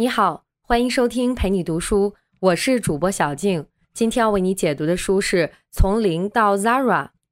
你好，欢迎收听陪你读书，我是主播小静。今天要为你解读的书是《从零到 Zara》。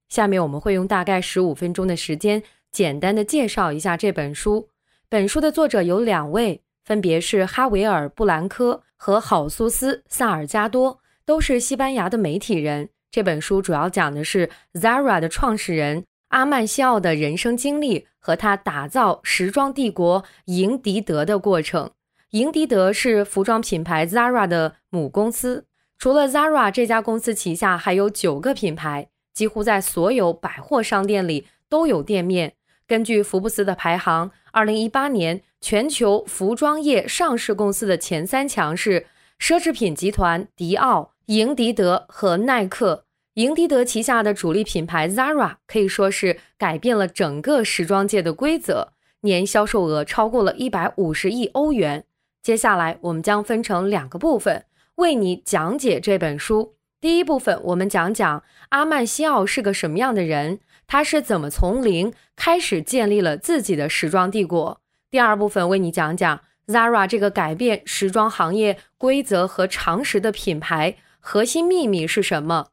下面我们会用大概十五分钟的时间，简单的介绍一下这本书。本书的作者有两位，分别是哈维尔·布兰科和郝苏斯·萨尔加多，都是西班牙的媒体人。这本书主要讲的是 Zara 的创始人阿曼西奥的人生经历和他打造时装帝国赢迪德的过程。赢迪德是服装品牌 Zara 的母公司。除了 Zara 这家公司旗下还有九个品牌，几乎在所有百货商店里都有店面。根据福布斯的排行，二零一八年全球服装业上市公司的前三强是奢侈品集团迪奥、赢迪德和耐克。赢迪德旗下的主力品牌 Zara 可以说是改变了整个时装界的规则，年销售额超过了一百五十亿欧元。接下来，我们将分成两个部分为你讲解这本书。第一部分，我们讲讲阿曼西奥是个什么样的人，他是怎么从零开始建立了自己的时装帝国。第二部分，为你讲讲 Zara 这个改变时装行业规则和常识的品牌核心秘密是什么。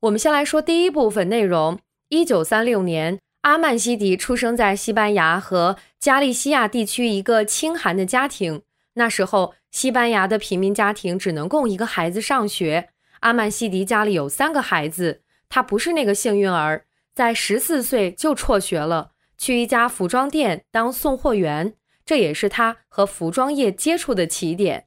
我们先来说第一部分内容。一九三六年，阿曼西迪出生在西班牙和加利西亚地区一个清寒的家庭。那时候，西班牙的平民家庭只能供一个孩子上学。阿曼西迪家里有三个孩子，他不是那个幸运儿，在十四岁就辍学了，去一家服装店当送货员，这也是他和服装业接触的起点。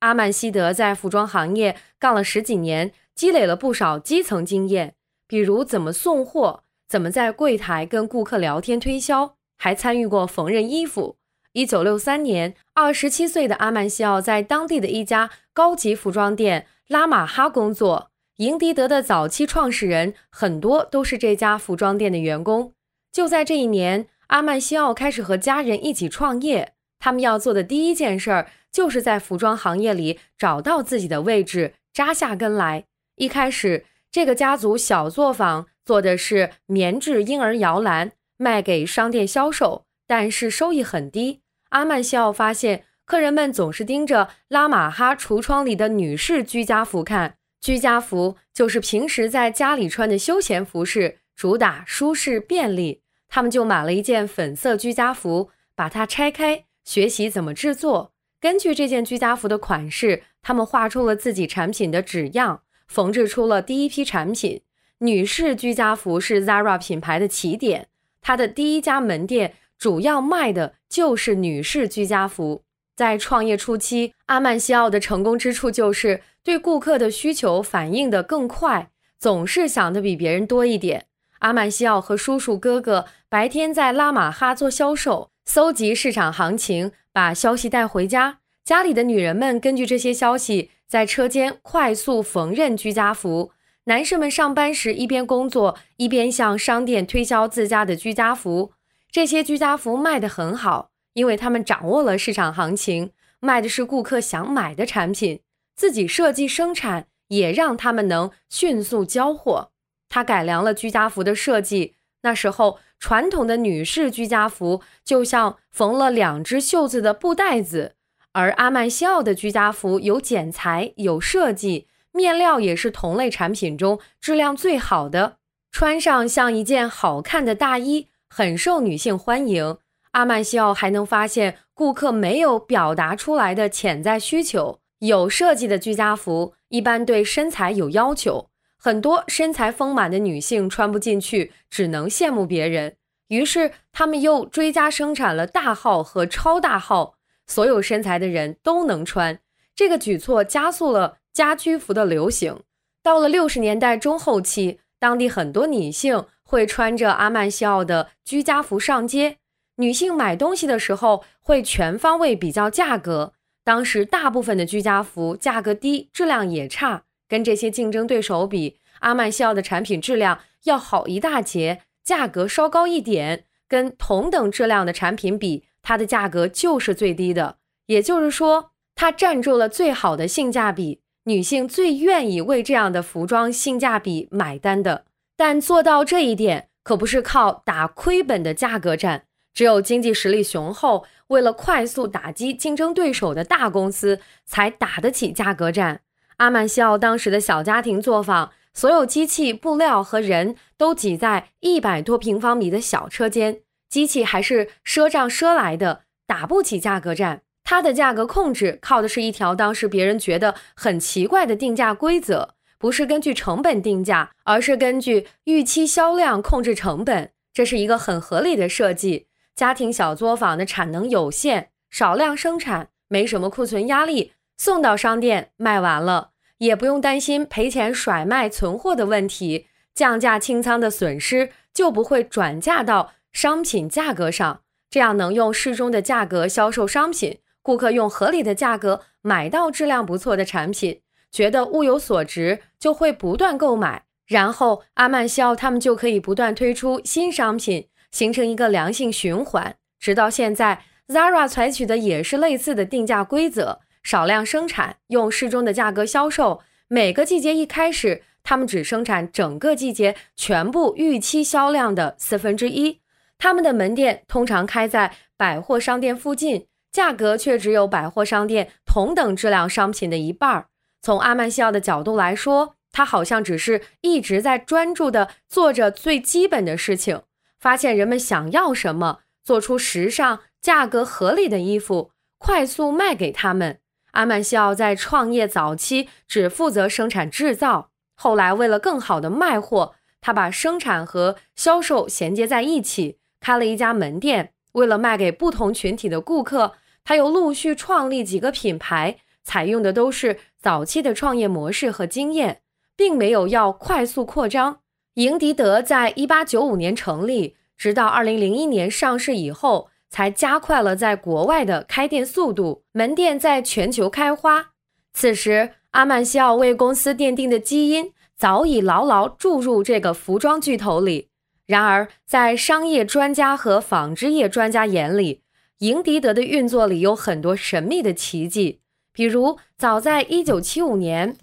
阿曼西德在服装行业干了十几年，积累了不少基层经验，比如怎么送货，怎么在柜台跟顾客聊天推销，还参与过缝纫衣服。一九六三年，二十七岁的阿曼西奥在当地的一家高级服装店拉玛哈工作。赢迪德的早期创始人很多都是这家服装店的员工。就在这一年，阿曼西奥开始和家人一起创业。他们要做的第一件事儿，就是在服装行业里找到自己的位置，扎下根来。一开始，这个家族小作坊做的是棉质婴儿摇篮，卖给商店销售，但是收益很低。阿曼西奥发现，客人们总是盯着拉玛哈橱窗里的女士居家服看。居家服就是平时在家里穿的休闲服饰，主打舒适便利。他们就买了一件粉色居家服，把它拆开，学习怎么制作。根据这件居家服的款式，他们画出了自己产品的纸样，缝制出了第一批产品。女士居家服是 Zara 品牌的起点，它的第一家门店。主要卖的就是女士居家服。在创业初期，阿曼西奥的成功之处就是对顾客的需求反应的更快，总是想的比别人多一点。阿曼西奥和叔叔哥哥白天在拉玛哈做销售，搜集市场行情，把消息带回家。家里的女人们根据这些消息，在车间快速缝纫居家服。男士们上班时一边工作，一边向商店推销自家的居家服。这些居家服卖得很好，因为他们掌握了市场行情，卖的是顾客想买的产品。自己设计生产，也让他们能迅速交货。他改良了居家服的设计。那时候，传统的女士居家服就像缝了两只袖子的布袋子，而阿曼西奥的居家服有剪裁、有设计，面料也是同类产品中质量最好的，穿上像一件好看的大衣。很受女性欢迎。阿曼西奥还能发现顾客没有表达出来的潜在需求。有设计的居家服一般对身材有要求，很多身材丰满的女性穿不进去，只能羡慕别人。于是他们又追加生产了大号和超大号，所有身材的人都能穿。这个举措加速了家居服的流行。到了六十年代中后期，当地很多女性。会穿着阿曼西奥的居家服上街。女性买东西的时候会全方位比较价格。当时大部分的居家服价格低，质量也差。跟这些竞争对手比，阿曼西奥的产品质量要好一大截，价格稍高一点。跟同等质量的产品比，它的价格就是最低的。也就是说，它占住了最好的性价比，女性最愿意为这样的服装性价比买单的。但做到这一点可不是靠打亏本的价格战，只有经济实力雄厚，为了快速打击竞争对手的大公司，才打得起价格战。阿曼西奥当时的小家庭作坊，所有机器、布料和人都挤在一百多平方米的小车间，机器还是赊账赊来的，打不起价格战。它的价格控制靠的是一条当时别人觉得很奇怪的定价规则，不是根据成本定价，而是根据预期销量控制成本。这是一个很合理的设计。家庭小作坊的产能有限，少量生产，没什么库存压力。送到商店卖完了，也不用担心赔钱甩卖存货的问题，降价清仓的损失就不会转嫁到商品价格上，这样能用适中的价格销售商品，顾客用合理的价格买到质量不错的产品，觉得物有所值，就会不断购买，然后阿曼肖他们就可以不断推出新商品，形成一个良性循环，直到现在，Zara 采取的也是类似的定价规则。少量生产，用适中的价格销售。每个季节一开始，他们只生产整个季节全部预期销量的四分之一。他们的门店通常开在百货商店附近，价格却只有百货商店同等质量商品的一半儿。从阿曼西奥的角度来说，他好像只是一直在专注地做着最基本的事情，发现人们想要什么，做出时尚、价格合理的衣服，快速卖给他们。阿曼西奥在创业早期只负责生产制造，后来为了更好的卖货，他把生产和销售衔接在一起，开了一家门店。为了卖给不同群体的顾客，他又陆续创立几个品牌，采用的都是早期的创业模式和经验，并没有要快速扩张。赢迪德在一八九五年成立，直到二零零一年上市以后。才加快了在国外的开店速度，门店在全球开花。此时，阿曼西奥为公司奠定的基因早已牢牢注入这个服装巨头里。然而，在商业专家和纺织业专家眼里，赢迪德的运作里有很多神秘的奇迹。比如，早在1975年，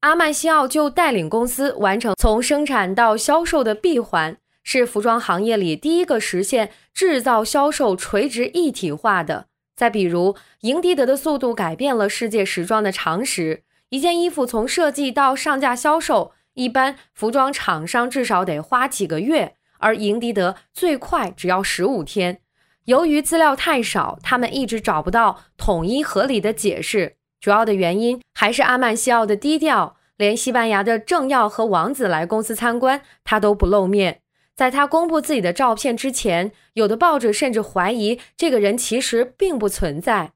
阿曼西奥就带领公司完成从生产到销售的闭环。是服装行业里第一个实现制造销售垂直一体化的。再比如，赢迪德的速度改变了世界时装的常识。一件衣服从设计到上架销售，一般服装厂商至少得花几个月，而赢迪德最快只要十五天。由于资料太少，他们一直找不到统一合理的解释。主要的原因还是阿曼西奥的低调，连西班牙的政要和王子来公司参观，他都不露面。在他公布自己的照片之前，有的报纸甚至怀疑这个人其实并不存在。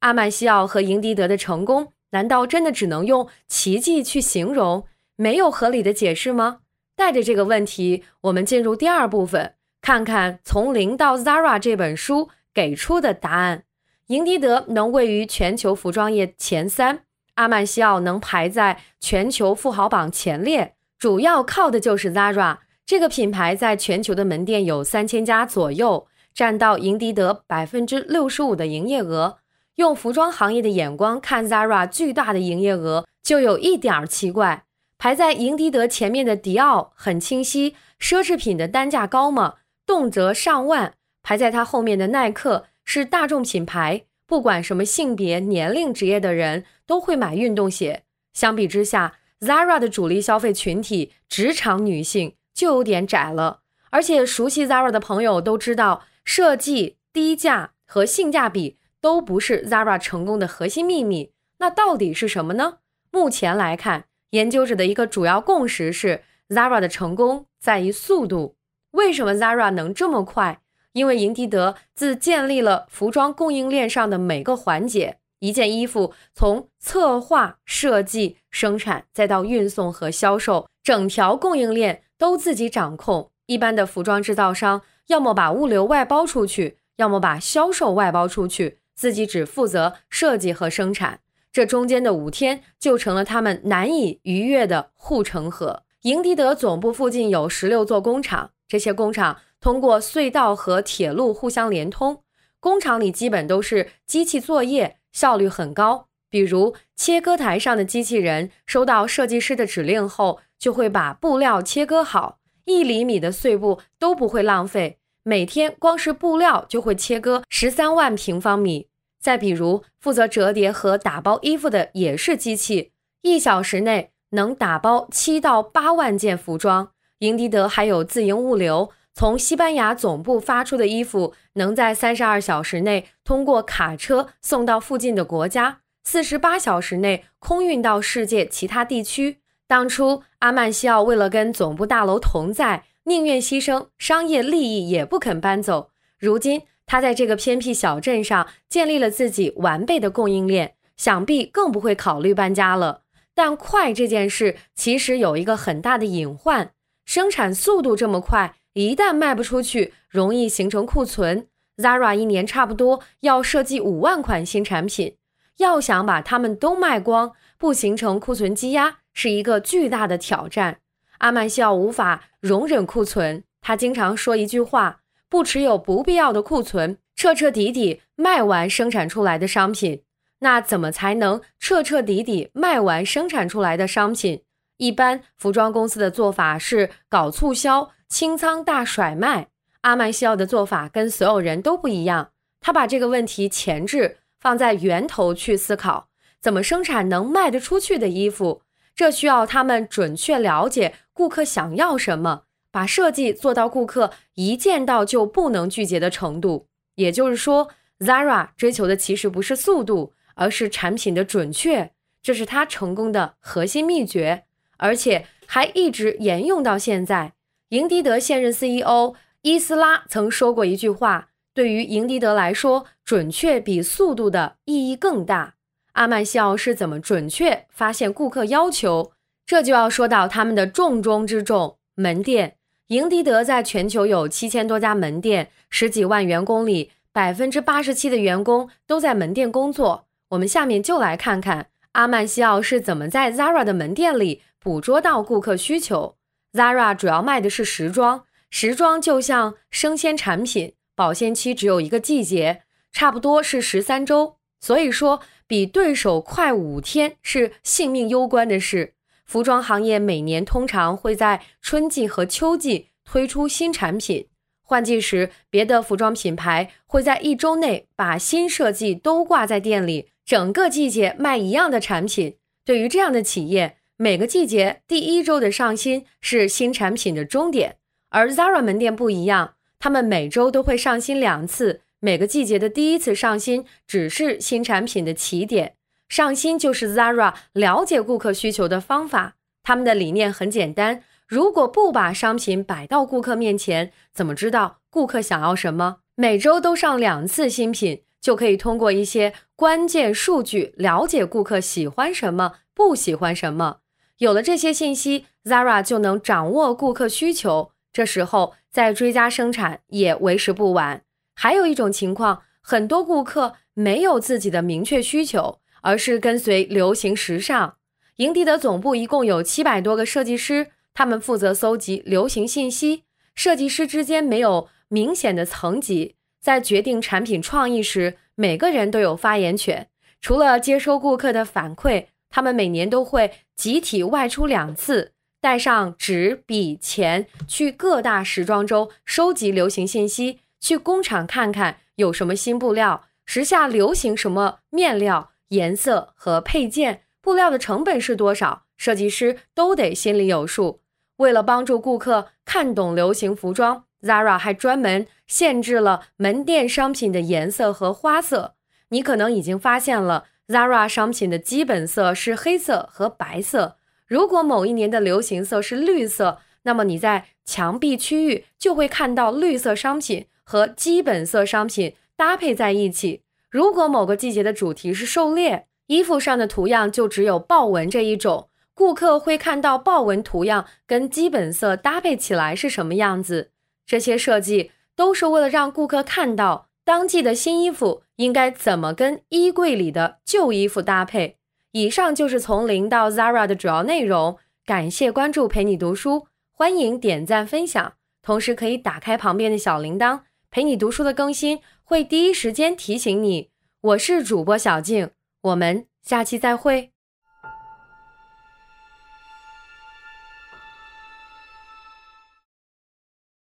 阿曼西奥和英迪德的成功，难道真的只能用奇迹去形容？没有合理的解释吗？带着这个问题，我们进入第二部分，看看《从零到 Zara》这本书给出的答案。赢迪德能位于全球服装业前三，阿曼西奥能排在全球富豪榜前列，主要靠的就是 Zara。这个品牌在全球的门店有三千家左右，占到赢迪德百分之六十五的营业额。用服装行业的眼光看 Zara 巨大的营业额，就有一点儿奇怪。排在赢迪德前面的迪奥很清晰，奢侈品的单价高吗？动辄上万。排在它后面的耐克是大众品牌，不管什么性别、年龄、职业的人都会买运动鞋。相比之下，Zara 的主力消费群体职场女性。就有点窄了，而且熟悉 Zara 的朋友都知道，设计、低价和性价比都不是 Zara 成功的核心秘密。那到底是什么呢？目前来看，研究者的一个主要共识是，Zara 的成功在于速度。为什么 Zara 能这么快？因为赢迪德自建立了服装供应链上的每个环节，一件衣服从策划、设计、生产，再到运送和销售，整条供应链。都自己掌控。一般的服装制造商要么把物流外包出去，要么把销售外包出去，自己只负责设计和生产。这中间的五天就成了他们难以逾越的护城河。赢迪德总部附近有十六座工厂，这些工厂通过隧道和铁路互相连通。工厂里基本都是机器作业，效率很高。比如切割台上的机器人收到设计师的指令后。就会把布料切割好，一厘米的碎布都不会浪费。每天光是布料就会切割十三万平方米。再比如，负责折叠和打包衣服的也是机器，一小时内能打包七到八万件服装。英迪德还有自营物流，从西班牙总部发出的衣服能在三十二小时内通过卡车送到附近的国家，四十八小时内空运到世界其他地区。当初阿曼西奥为了跟总部大楼同在，宁愿牺牲商业利益也不肯搬走。如今。他在这个偏僻小镇上建立了自己完备的供应链，想必更不会考虑搬家了。但快这件事其实有一个很大的隐患：生产速度这么快，一旦卖不出去，容易形成库存。Zara 一年差不多要设计五万款新产品，要想把它们都卖光，不形成库存积压，是一个巨大的挑战。阿曼西奥无法容忍库存，他经常说一句话。不持有不必要的库存，彻彻底底卖完生产出来的商品。那怎么才能彻彻底底卖完生产出来的商品？一般服装公司的做法是搞促销、清仓大甩卖。阿曼西奥的做法跟所有人都不一样，他把这个问题前置，放在源头去思考，怎么生产能卖得出去的衣服。这需要他们准确了解顾客想要什么。把设计做到顾客一见到就不能拒绝的程度，也就是说，Zara 追求的其实不是速度，而是产品的准确，这是他成功的核心秘诀，而且还一直沿用到现在。赢迪德现任 CEO 伊斯拉曾说过一句话：“对于赢迪德来说，准确比速度的意义更大。”阿曼西奥是怎么准确发现顾客要求？这就要说到他们的重中之重——门店。赢迪德在全球有七千多家门店，十几万员工里，百分之八十七的员工都在门店工作。我们下面就来看看阿曼西奥是怎么在 Zara 的门店里捕捉到顾客需求。Zara 主要卖的是时装，时装就像生鲜产品，保鲜期只有一个季节，差不多是十三周，所以说比对手快五天是性命攸关的事。服装行业每年通常会在春季和秋季推出新产品。换季时，别的服装品牌会在一周内把新设计都挂在店里，整个季节卖一样的产品。对于这样的企业，每个季节第一周的上新是新产品的终点。而 Zara 门店不一样，他们每周都会上新两次，每个季节的第一次上新只是新产品的起点。上新就是 Zara 了解顾客需求的方法。他们的理念很简单：如果不把商品摆到顾客面前，怎么知道顾客想要什么？每周都上两次新品，就可以通过一些关键数据了解顾客喜欢什么，不喜欢什么。有了这些信息，Zara 就能掌握顾客需求。这时候再追加生产也为时不晚。还有一种情况，很多顾客没有自己的明确需求。而是跟随流行时尚。营地的总部一共有七百多个设计师，他们负责搜集流行信息。设计师之间没有明显的层级，在决定产品创意时，每个人都有发言权。除了接收顾客的反馈，他们每年都会集体外出两次，带上纸笔钱，去各大时装周收集流行信息，去工厂看看有什么新布料，时下流行什么面料。颜色和配件、布料的成本是多少？设计师都得心里有数。为了帮助顾客看懂流行服装，Zara 还专门限制了门店商品的颜色和花色。你可能已经发现了，Zara 商品的基本色是黑色和白色。如果某一年的流行色是绿色，那么你在墙壁区域就会看到绿色商品和基本色商品搭配在一起。如果某个季节的主题是狩猎，衣服上的图样就只有豹纹这一种，顾客会看到豹纹图样跟基本色搭配起来是什么样子。这些设计都是为了让顾客看到当季的新衣服应该怎么跟衣柜里的旧衣服搭配。以上就是从零到 Zara 的主要内容。感谢关注，陪你读书，欢迎点赞分享，同时可以打开旁边的小铃铛，陪你读书的更新。会第一时间提醒你。我是主播小静，我们下期再会。